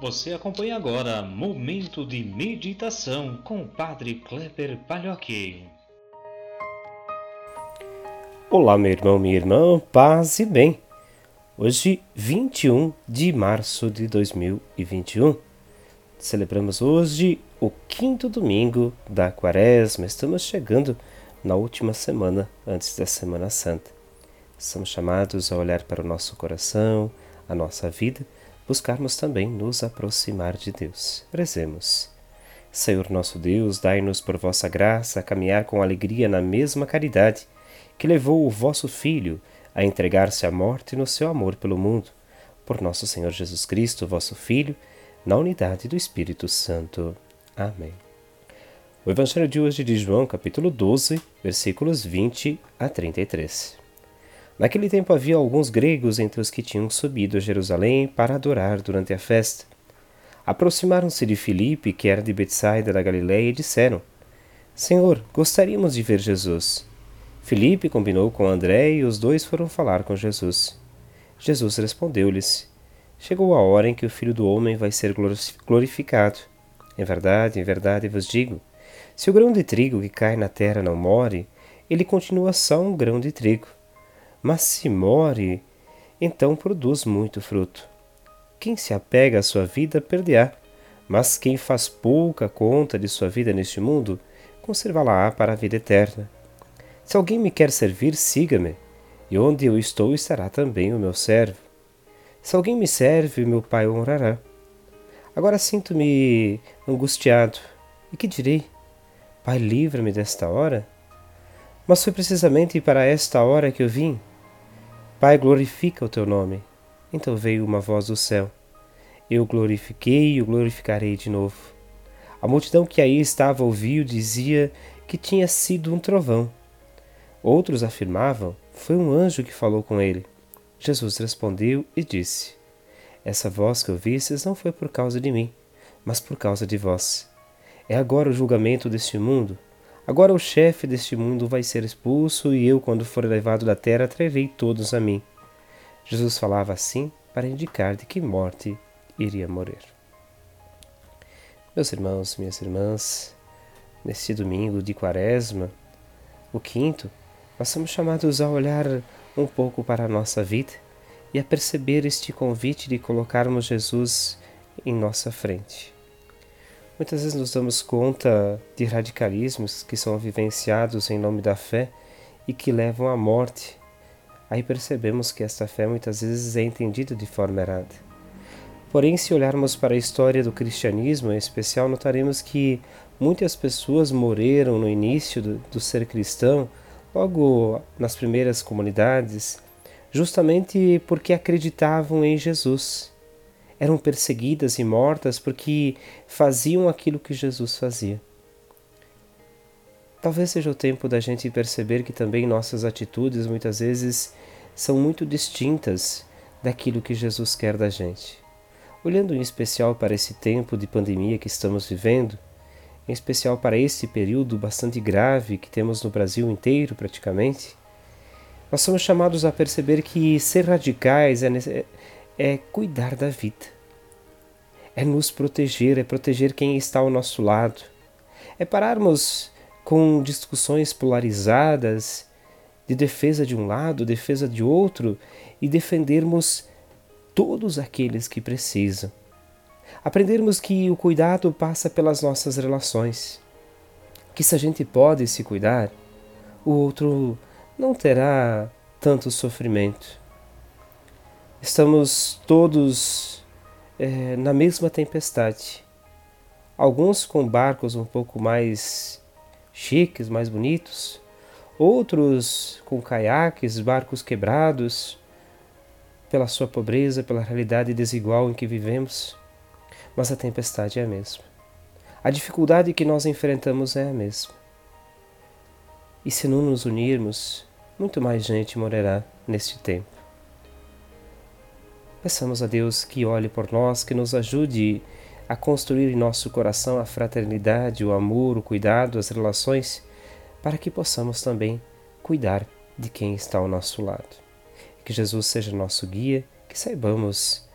Você acompanha agora Momento de Meditação com o Padre Kleber Palhoque. Olá, meu irmão, minha irmã, paz e bem. Hoje, 21 de março de 2021. Celebramos hoje o quinto domingo da quaresma. Estamos chegando na última semana antes da Semana Santa. Somos chamados a olhar para o nosso coração, a nossa vida buscarmos também nos aproximar de Deus. Rezemos. Senhor nosso Deus, dai-nos por vossa graça caminhar com alegria na mesma caridade que levou o vosso Filho a entregar-se à morte no seu amor pelo mundo. Por nosso Senhor Jesus Cristo, vosso Filho, na unidade do Espírito Santo. Amém. O Evangelho de hoje de João, capítulo 12, versículos 20 a 33. Naquele tempo havia alguns gregos entre os que tinham subido a Jerusalém para adorar durante a festa. Aproximaram-se de Filipe, que era de Betsaida da Galiléia, e disseram: Senhor, gostaríamos de ver Jesus. Filipe combinou com André e os dois foram falar com Jesus. Jesus respondeu-lhes: Chegou a hora em que o Filho do Homem vai ser glorificado. Em verdade, em verdade vos digo: se o grão de trigo que cai na terra não morre, ele continua só um grão de trigo mas se morre, então produz muito fruto. Quem se apega à sua vida perderá, mas quem faz pouca conta de sua vida neste mundo, conservá-la-á para a vida eterna. Se alguém me quer servir, siga-me, e onde eu estou estará também o meu servo. Se alguém me serve, meu Pai o honrará. Agora sinto-me angustiado. E que direi? Pai, livra-me desta hora? Mas foi precisamente para esta hora que eu vim. Pai, glorifica o teu nome. Então veio uma voz do céu. Eu glorifiquei e o glorificarei de novo. A multidão que aí estava ouviu dizia que tinha sido um trovão. Outros afirmavam: foi um anjo que falou com ele. Jesus respondeu e disse: Essa voz que ouvistes não foi por causa de mim, mas por causa de vós. É agora o julgamento deste mundo. Agora o chefe deste mundo vai ser expulso, e eu, quando for levado da terra, trarei todos a mim. Jesus falava assim para indicar de que morte iria morrer. Meus irmãos, minhas irmãs, neste domingo de Quaresma, o quinto, nós somos chamados a olhar um pouco para a nossa vida e a perceber este convite de colocarmos Jesus em nossa frente. Muitas vezes nos damos conta de radicalismos que são vivenciados em nome da fé e que levam à morte. Aí percebemos que esta fé muitas vezes é entendida de forma errada. Porém, se olharmos para a história do cristianismo em especial, notaremos que muitas pessoas morreram no início do, do ser cristão, logo nas primeiras comunidades, justamente porque acreditavam em Jesus eram perseguidas e mortas porque faziam aquilo que Jesus fazia. Talvez seja o tempo da gente perceber que também nossas atitudes muitas vezes são muito distintas daquilo que Jesus quer da gente. Olhando em especial para esse tempo de pandemia que estamos vivendo, em especial para esse período bastante grave que temos no Brasil inteiro praticamente, nós somos chamados a perceber que ser radicais é, é cuidar da vida. É nos proteger, é proteger quem está ao nosso lado. É pararmos com discussões polarizadas de defesa de um lado, defesa de outro e defendermos todos aqueles que precisam. Aprendermos que o cuidado passa pelas nossas relações. Que se a gente pode se cuidar, o outro não terá tanto sofrimento. Estamos todos é, na mesma tempestade. Alguns com barcos um pouco mais chiques, mais bonitos, outros com caiaques, barcos quebrados, pela sua pobreza, pela realidade desigual em que vivemos. Mas a tempestade é a mesma. A dificuldade que nós enfrentamos é a mesma. E se não nos unirmos, muito mais gente morrerá neste tempo. Peçamos a Deus que olhe por nós, que nos ajude a construir em nosso coração a fraternidade, o amor, o cuidado, as relações, para que possamos também cuidar de quem está ao nosso lado. Que Jesus seja nosso guia, que saibamos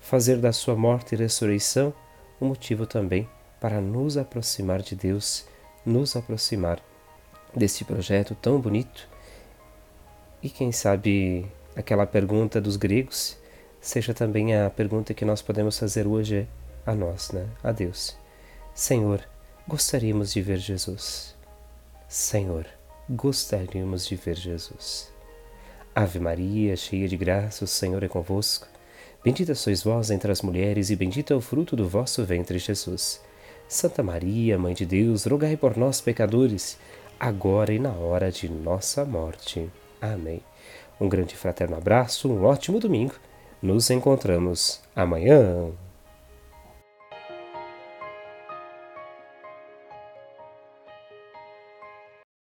fazer da sua morte e ressurreição um motivo também para nos aproximar de Deus, nos aproximar desse projeto tão bonito. E quem sabe aquela pergunta dos gregos seja também a pergunta que nós podemos fazer hoje a nós, né? A Deus. Senhor, gostaríamos de ver Jesus. Senhor, gostaríamos de ver Jesus. Ave Maria, cheia de graça, o Senhor é convosco. Bendita sois vós entre as mulheres, e bendito é o fruto do vosso ventre, Jesus. Santa Maria, Mãe de Deus, rogai por nós, pecadores, agora e na hora de nossa morte. Amém. Um grande fraterno abraço, um ótimo domingo. Nos encontramos amanhã.